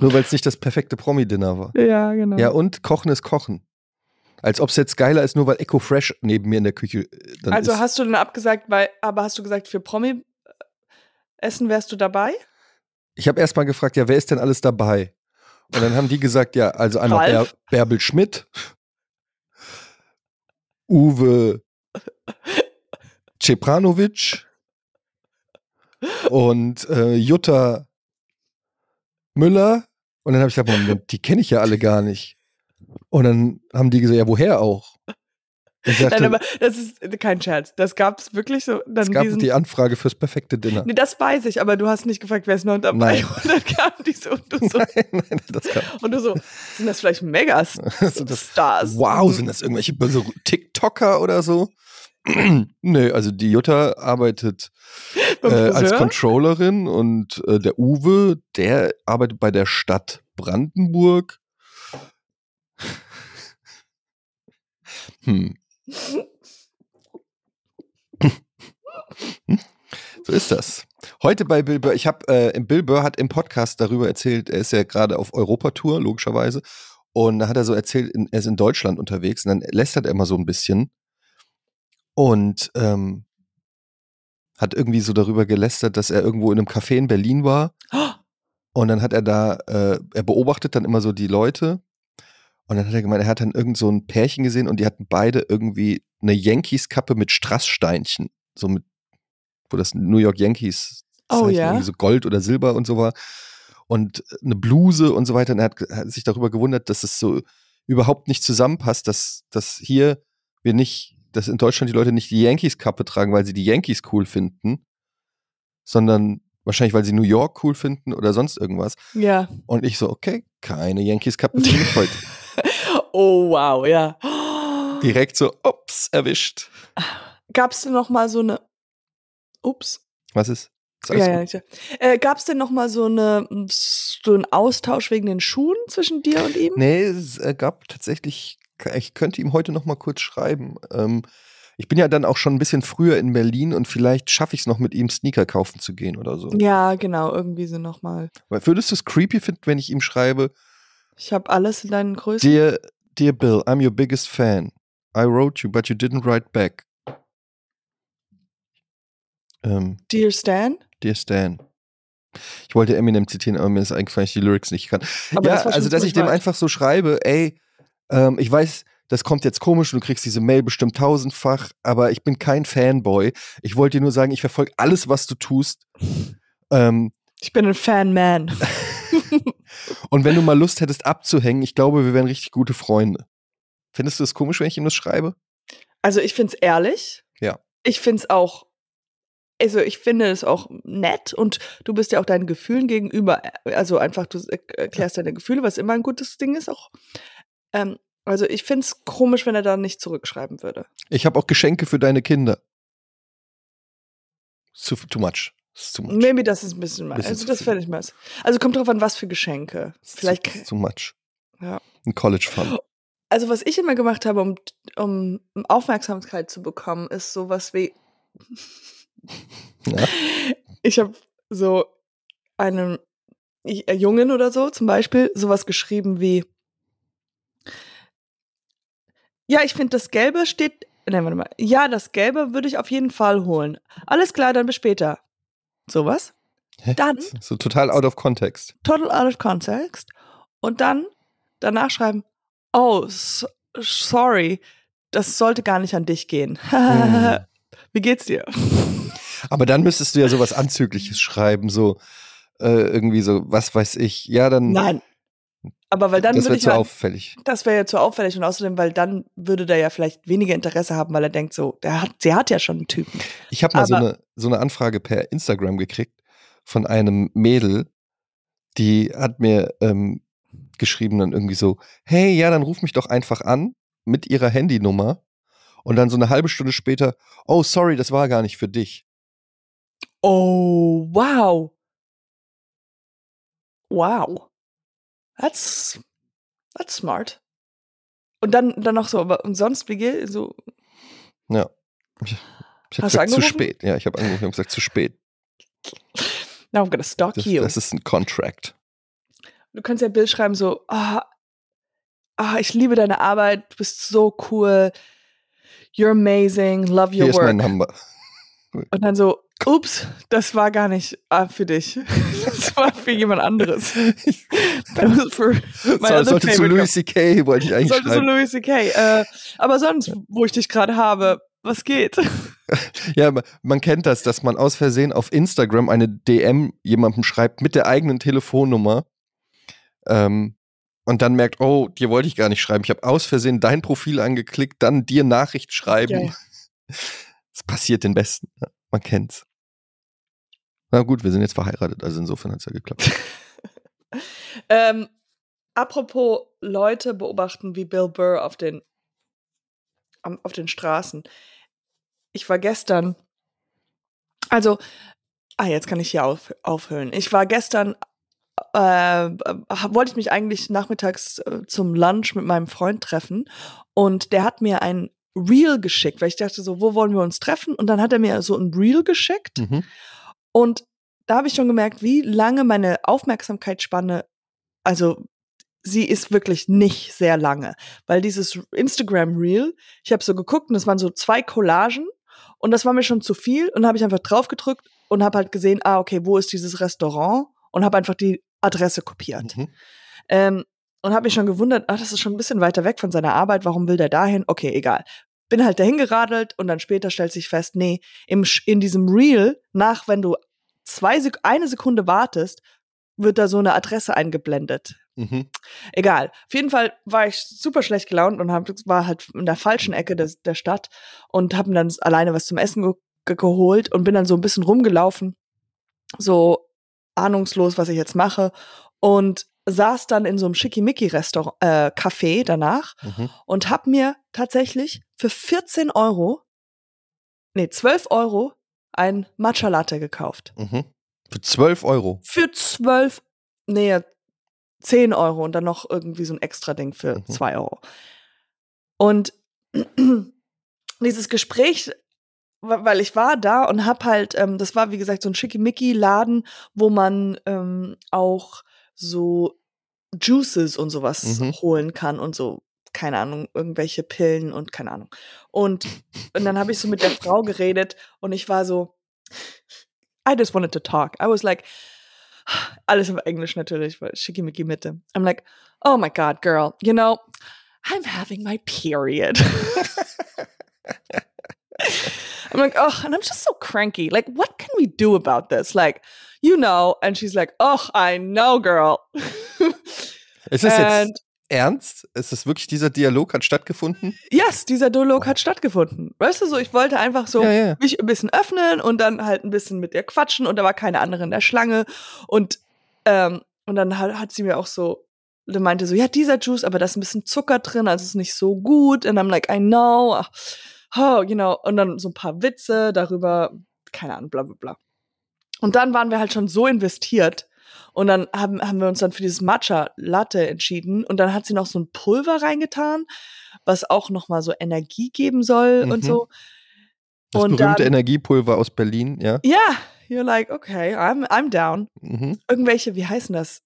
Nur weil es nicht das perfekte Promi-Dinner war. Ja, genau. Ja, und Kochen ist Kochen. Als ob es jetzt geiler ist, nur weil Echo Fresh neben mir in der Küche äh, dann also ist. hast du dann abgesagt, weil, aber hast du gesagt, für Promi äh, wärst du dabei? Ich habe erst mal gefragt, ja, wer ist denn alles dabei? Und dann haben die gesagt, ja, also einmal Ralf? Bärbel Schmidt, Uwe Cepranovic und äh, Jutta Müller. Und dann habe ich gesagt, Moment, die kenne ich ja alle gar nicht. Und dann haben die gesagt, ja, woher auch? Sagte, Nein, aber das ist kein Scherz. Das gab es wirklich so. Dann es gab diesen, die Anfrage fürs perfekte Dinner. nee, das weiß ich, aber du hast nicht gefragt, wer ist noch dabei. Nein. Und dann kamen die so und du so, Nein, nein, das kann, und du so sind das vielleicht Megastars? Wow, sind das irgendwelche TikToker oder so? Nö, also die Jutta arbeitet äh, als? Controllerin und äh, der Uwe, der arbeitet bei der Stadt Brandenburg. Hm, so ist das. Heute bei Bill Burr, ich habe, äh, Bill Burr hat im Podcast darüber erzählt, er ist ja gerade auf Europatour, logischerweise. Und da hat er so erzählt, in, er ist in Deutschland unterwegs und dann lästert er immer so ein bisschen. Und ähm, hat irgendwie so darüber gelästert, dass er irgendwo in einem Café in Berlin war. Und dann hat er da, äh, er beobachtet dann immer so die Leute. Und dann hat er gemeint, er hat dann irgend so ein Pärchen gesehen und die hatten beide irgendwie eine Yankees-Kappe mit Strasssteinchen. So mit, wo das New York Yankees Oh ja. irgendwie so Gold oder Silber und so war. Und eine Bluse und so weiter. Und er hat, hat sich darüber gewundert, dass es so überhaupt nicht zusammenpasst, dass, dass hier wir nicht, dass in Deutschland die Leute nicht die Yankees-Kappe tragen, weil sie die Yankees cool finden, sondern wahrscheinlich, weil sie New York cool finden oder sonst irgendwas. Ja. Und ich so, okay, keine Yankees-Kappe für mich heute. Oh, wow, ja. Direkt so, ups, erwischt. Gab es denn noch mal so eine Ups. Was ist? Ja, ja, gut? ja. Äh, Gab es denn noch mal so, eine, so einen Austausch wegen den Schuhen zwischen dir und ihm? Nee, es äh, gab tatsächlich, ich könnte ihm heute noch mal kurz schreiben. Ähm, ich bin ja dann auch schon ein bisschen früher in Berlin und vielleicht schaffe ich es noch mit ihm Sneaker kaufen zu gehen oder so. Ja, genau, irgendwie so noch mal. Weil Würdest du es creepy finden, wenn ich ihm schreibe, Ich habe alles in deinen Größen. Dear, dear Bill, I'm your biggest fan. I wrote you, but you didn't write back. Ähm, Dear Stan? dear Stan. Ich wollte Eminem zitieren, aber mir ist eingefallen, dass ich die Lyrics nicht kann. Aber ja, das also dass ich dem einfach so schreibe, ey, ähm, ich weiß, das kommt jetzt komisch und du kriegst diese Mail bestimmt tausendfach, aber ich bin kein Fanboy. Ich wollte dir nur sagen, ich verfolge alles, was du tust. Ähm, Ich bin ein Fan-Man. und wenn du mal Lust hättest abzuhängen, ich glaube, wir wären richtig gute Freunde. Findest du es komisch, wenn ich ihm das schreibe? Also ich finde es ehrlich. Ja. Ich finde es auch, also ich finde es auch nett und du bist ja auch deinen Gefühlen gegenüber, also einfach, du erklärst deine Gefühle, was immer ein gutes Ding ist auch. Ähm, also ich finde es komisch, wenn er da nicht zurückschreiben würde. Ich habe auch Geschenke für deine Kinder. Too, too much. Too much. Maybe das ist ein bisschen. Bisschen Also das fände ich mal. Also kommt drauf an, was für Geschenke. Vielleicht. Too, too much. Ja. Ein College Fund. Also was ich immer gemacht habe, um, um Aufmerksamkeit zu bekommen, ist sowas wie. Ja. Ich habe so einem äh, Jungen oder so zum Beispiel sowas geschrieben wie. Ja, ich finde das Gelbe steht. Nein, warte mal. Ja, das Gelbe würde ich auf jeden Fall holen. Alles klar, dann bis später. Sowas. Dann So total out of context. total out of context. Und dann danach schreiben, oh, so, sorry, das sollte gar nicht an dich gehen. Hm. Wie geht's dir? Aber dann müsstest du ja sowas Anzügliches schreiben, so äh, irgendwie so, was weiß ich. Ja, dann. Nein. Aber weil dann das ich zu mal, auffällig. das wäre ja zu auffällig und außerdem, weil dann würde der ja vielleicht weniger Interesse haben, weil er denkt so, der hat, sie hat ja schon einen Typen. Ich habe mal so eine, so eine Anfrage per Instagram gekriegt von einem Mädel, die hat mir ähm, geschrieben dann irgendwie so, hey, ja, dann ruf mich doch einfach an mit ihrer Handynummer und dann so eine halbe Stunde später, oh, sorry, das war gar nicht für dich. Oh, wow. Wow. That's, that's smart. Und dann, dann noch so, aber und sonst, wie geht so, Ja. Ich, ich habe gesagt, zu spät. Ja, ich habe angerufen, habe gesagt, zu spät. now I'm gonna stalk Das, you. das ist ein Contract. du kannst ja Bild schreiben so, ah, ah, ich liebe deine Arbeit, du bist so cool, you're amazing, love your Hier ist mein work. Number. Und dann so, ups, das war gar nicht ah, für dich. Das war für jemand anderes. For my So, sollte zu Louis C.K. wollte ich eigentlich Sollte so schreiben. Louis C.K. Äh, aber sonst, wo ich dich gerade habe, was geht? Ja, man kennt das, dass man aus Versehen auf Instagram eine DM jemandem schreibt mit der eigenen Telefonnummer ähm, und dann merkt, oh, dir wollte ich gar nicht schreiben. Ich habe aus Versehen dein Profil angeklickt, dann dir Nachricht schreiben. Es passiert den Besten. Man kennt's. Na gut, wir sind jetzt verheiratet, also insofern hat's ja geklappt. Ähm, apropos Leute beobachten wie Bill Burr auf den, auf den Straßen. Ich war gestern, also, ah, jetzt kann ich hier auf, aufhören. Ich war gestern, äh, äh, wollte ich mich eigentlich nachmittags äh, zum Lunch mit meinem Freund treffen und der hat mir ein Reel geschickt, weil ich dachte so, wo wollen wir uns treffen? Und dann hat er mir so ein Reel geschickt Mhm. und da habe ich schon gemerkt, wie lange meine Aufmerksamkeitsspanne, also sie ist wirklich nicht sehr lange, weil dieses Instagram Reel, ich habe so geguckt und es waren so zwei Collagen und das war mir schon zu viel und habe ich einfach drauf gedrückt und habe halt gesehen, ah okay, wo ist dieses Restaurant und habe einfach die Adresse kopiert. Mhm. Ähm, und habe mich schon gewundert, ach, das ist schon ein bisschen weiter weg von seiner Arbeit, warum will der dahin? Okay, egal. Bin halt dahin geradelt und dann später stellt sich fest, nee, im, in diesem Reel, nach, wenn du zwei eine Sekunde wartest, wird da so eine Adresse eingeblendet. Mhm. Egal. Auf jeden Fall war ich super schlecht gelaunt und hab, war halt in der falschen Ecke des, der Stadt und habe mir dann alleine was zum Essen ge ge geholt und bin dann so ein bisschen rumgelaufen, so ahnungslos, was ich jetzt mache und saß dann in so einem Schickimicki-Restaurant, äh, Café danach mhm. und hab mir tatsächlich für 14 Euro, nee, 12 Euro ein Matcha Latte gekauft. Mhm. Für 12 Euro? Für 12, nee, 10 Euro und dann noch irgendwie so ein extra Ding für mhm. 2 Euro. Und dieses Gespräch, weil ich war da und hab halt, ähm, das war wie gesagt so ein Schickimicki-Laden, wo man ähm, auch so Juices und sowas mhm. holen kann und so keine Ahnung, irgendwelche Pillen und keine Ahnung. Und, und dann habe ich so mit der Frau geredet und ich war so, I just wanted to talk. I was like, alles auf Englisch natürlich, weil schickimicki Mitte. I'm like, oh my God, girl, you know, I'm having my period. I'm like, oh, and I'm just so cranky. Like, what can we do about this? Like, you know, and she's like, oh, I know, girl. Ist es jetzt ernst? Ist es wirklich, dieser Dialog hat stattgefunden? Yes, dieser Dialog hat stattgefunden. Weißt du so, ich wollte einfach so ja, ja. mich ein bisschen öffnen und dann halt ein bisschen mit ihr quatschen und da war keine andere in der Schlange. Und, ähm, und dann hat, hat sie mir auch so, dann meinte so, ja, dieser Juice, aber da ist ein bisschen Zucker drin, also ist nicht so gut. Und I'm like, I know. Oh, you know. Und dann so ein paar Witze darüber, keine Ahnung, bla bla bla. Und dann waren wir halt schon so investiert, und dann haben, haben wir uns dann für dieses Matcha Latte entschieden. Und dann hat sie noch so ein Pulver reingetan, was auch nochmal so Energie geben soll mhm. und so. Das und berühmte dann, Energiepulver aus Berlin, ja? Ja, you're like, okay, I'm, I'm down. Mhm. Irgendwelche, wie heißen das?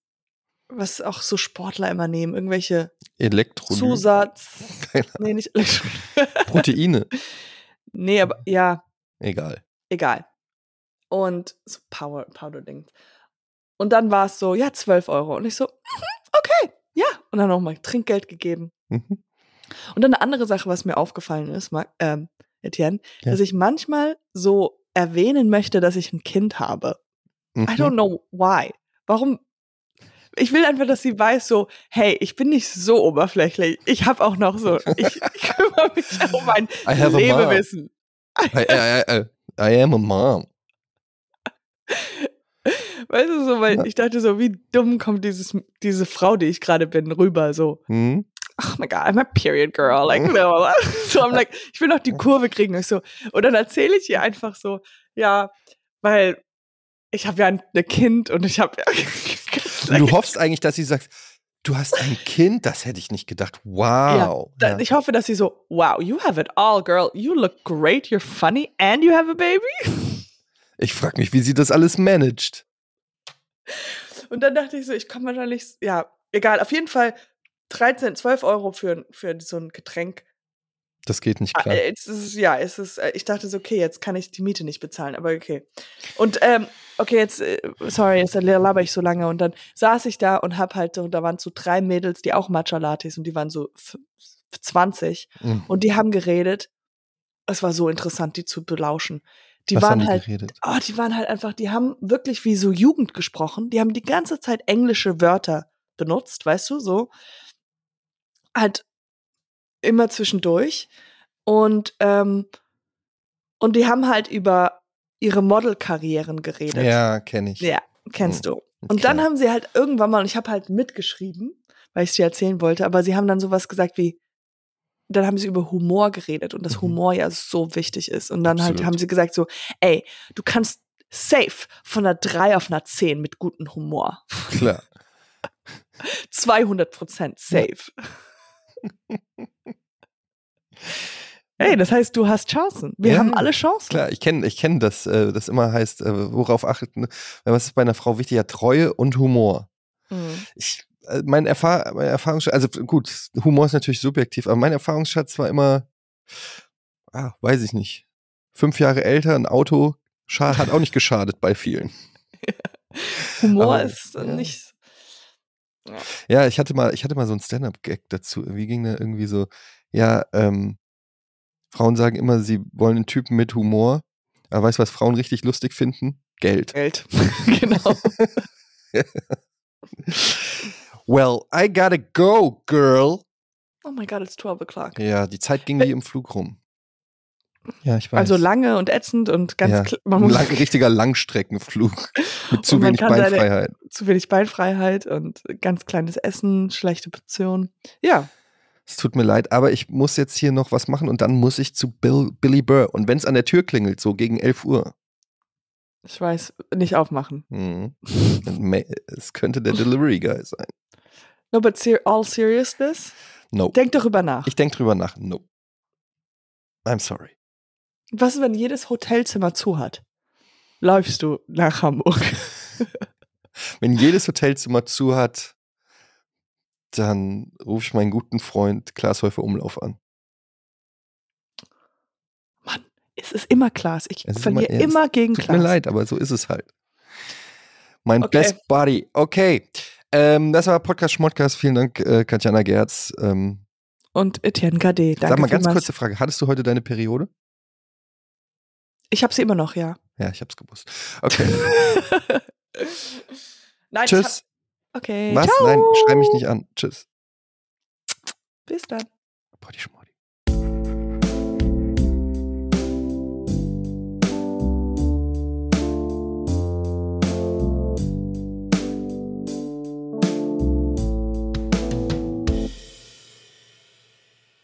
Was auch so Sportler immer nehmen, irgendwelche Elektro Zusatz. nee, nicht Elektro Proteine. nee, aber ja. Egal. Egal. Und so Power, Powder-Ding. Und dann war es so, ja, 12 Euro. Und ich so, mhm, okay, ja. Und dann nochmal Trinkgeld gegeben. Mhm. Und dann eine andere Sache, was mir aufgefallen ist, ähm, Etienne, ja. dass ich manchmal so erwähnen möchte, dass ich ein Kind habe. Mhm. I don't know why. Warum? Ich will einfach, dass sie weiß, so, hey, ich bin nicht so oberflächlich. Ich habe auch noch so, ich, ich kümmere mich um mein Lebewesen. I, I, I, I am a mom. Weißt du, so, weil ich dachte so, wie dumm kommt dieses, diese Frau, die ich gerade bin, rüber, so. Mhm. Oh my God, I'm a period girl. Like, no. so, I'm like, ich will noch die Kurve kriegen. Ich so, und dann erzähle ich ihr einfach so, ja, weil ich habe ja ein, ein, Kind und ich habe ja. du hoffst eigentlich, dass sie sagt, du hast ein Kind? Das hätte ich nicht gedacht. Wow. Ja, da, ich hoffe, dass sie so, wow, you have it all, girl. You look great, you're funny and you have a baby. Ich frage mich, wie sie das alles managt. Und dann dachte ich so, ich komme wahrscheinlich, ja, egal, auf jeden Fall 13, 12 Euro für, für so ein Getränk. Das geht nicht klar. Ah, es ist, ja, es ist, äh, ich dachte so, okay, jetzt kann ich die Miete nicht bezahlen, aber okay. Und, ähm, okay, jetzt, äh, sorry, jetzt laber ich so lange und dann saß ich da und hab halt, und da waren so drei Mädels, die auch Matcha-Lattes und die waren so 20 mhm. und die haben geredet. Es war so interessant, die zu belauschen. Die Was waren halt, geredet? oh, die waren halt einfach, die haben wirklich wie so Jugend gesprochen. Die haben die ganze Zeit englische Wörter benutzt, weißt du, so. Halt immer zwischendurch. Und, ähm, und die haben halt über ihre Modelkarrieren geredet. Ja, kenne ich. Ja, kennst hm. du. Und okay. dann haben sie halt irgendwann mal, und ich habe halt mitgeschrieben, weil ich es dir erzählen wollte, aber sie haben dann sowas gesagt wie, dann haben sie über Humor geredet und dass mhm. Humor ja so wichtig ist. Und dann halt haben sie gesagt so, ey, du kannst safe von einer 3 auf einer 10 mit gutem Humor. Klar. 200 Prozent safe. Ey, das heißt, du hast Chancen. Wir ja, haben alle Chancen. Klar, ich kenne ich kenn das, äh, das immer heißt, äh, worauf achtet, ne? was ist bei einer Frau wichtig? Ja, Treue und Humor. Mhm. Ich mein, Erfahr mein Erfahrungsschatz, also gut, Humor ist natürlich subjektiv, aber mein Erfahrungsschatz war immer, ah, weiß ich nicht, fünf Jahre älter, ein Auto hat auch nicht geschadet bei vielen. Humor aber, ist ja. nicht, Ja. ja, ich hatte mal, ich hatte mal so einen Stand-up-Gag dazu. Wie ging der irgendwie so? Ja, ähm, Frauen sagen immer, sie wollen einen Typen mit Humor. Aber weißt du, was Frauen richtig lustig finden? Geld. Geld. genau. Well, I gotta go, girl. Oh my God, it's 12 o'clock. Ja, die Zeit ging wie im Flug rum. Ja, ich weiß. Also lange und ätzend und ganz ja, man muss ein lang, richtiger Langstreckenflug mit zu wenig Beinfreiheit. Seine, zu wenig Beinfreiheit und ganz kleines Essen, schlechte Portion. Ja. Es tut mir leid, aber ich muss jetzt hier noch was machen und dann muss ich zu Bill, Billy Burr. Und wenn es an der Tür klingelt, so gegen 11 Uhr. Ich weiß, nicht aufmachen. Mhm. es könnte der Delivery Guy sein. No, but ser all seriousness? No. Denk darüber nach. Ich denk drüber nach. No. I'm sorry. Was ist, wenn jedes Hotelzimmer zu hat? Läufst du nach Hamburg? wenn jedes Hotelzimmer zu hat, dann rufe ich meinen guten Freund Klaas Häufer Umlauf an. Mann, es ist immer Klaas. Ich verliere immer, immer gegen Klaas. Tut mir leid, aber so ist es halt. Mein okay. Best Buddy. Okay. Ähm, das war Podcast Schmodcast. Vielen Dank, äh, Katjana Gerz. Ähm, Und Etienne Gade. Danke Sag mal ganz kurze Frage. Hattest du heute deine Periode? Ich habe sie immer noch, ja. Ja, ich habe es gewusst. Okay. Nein, Tschüss. Okay. Was? Ciao. Nein, schrei mich nicht an. Tschüss. Bis dann. Boah, die Schmordi.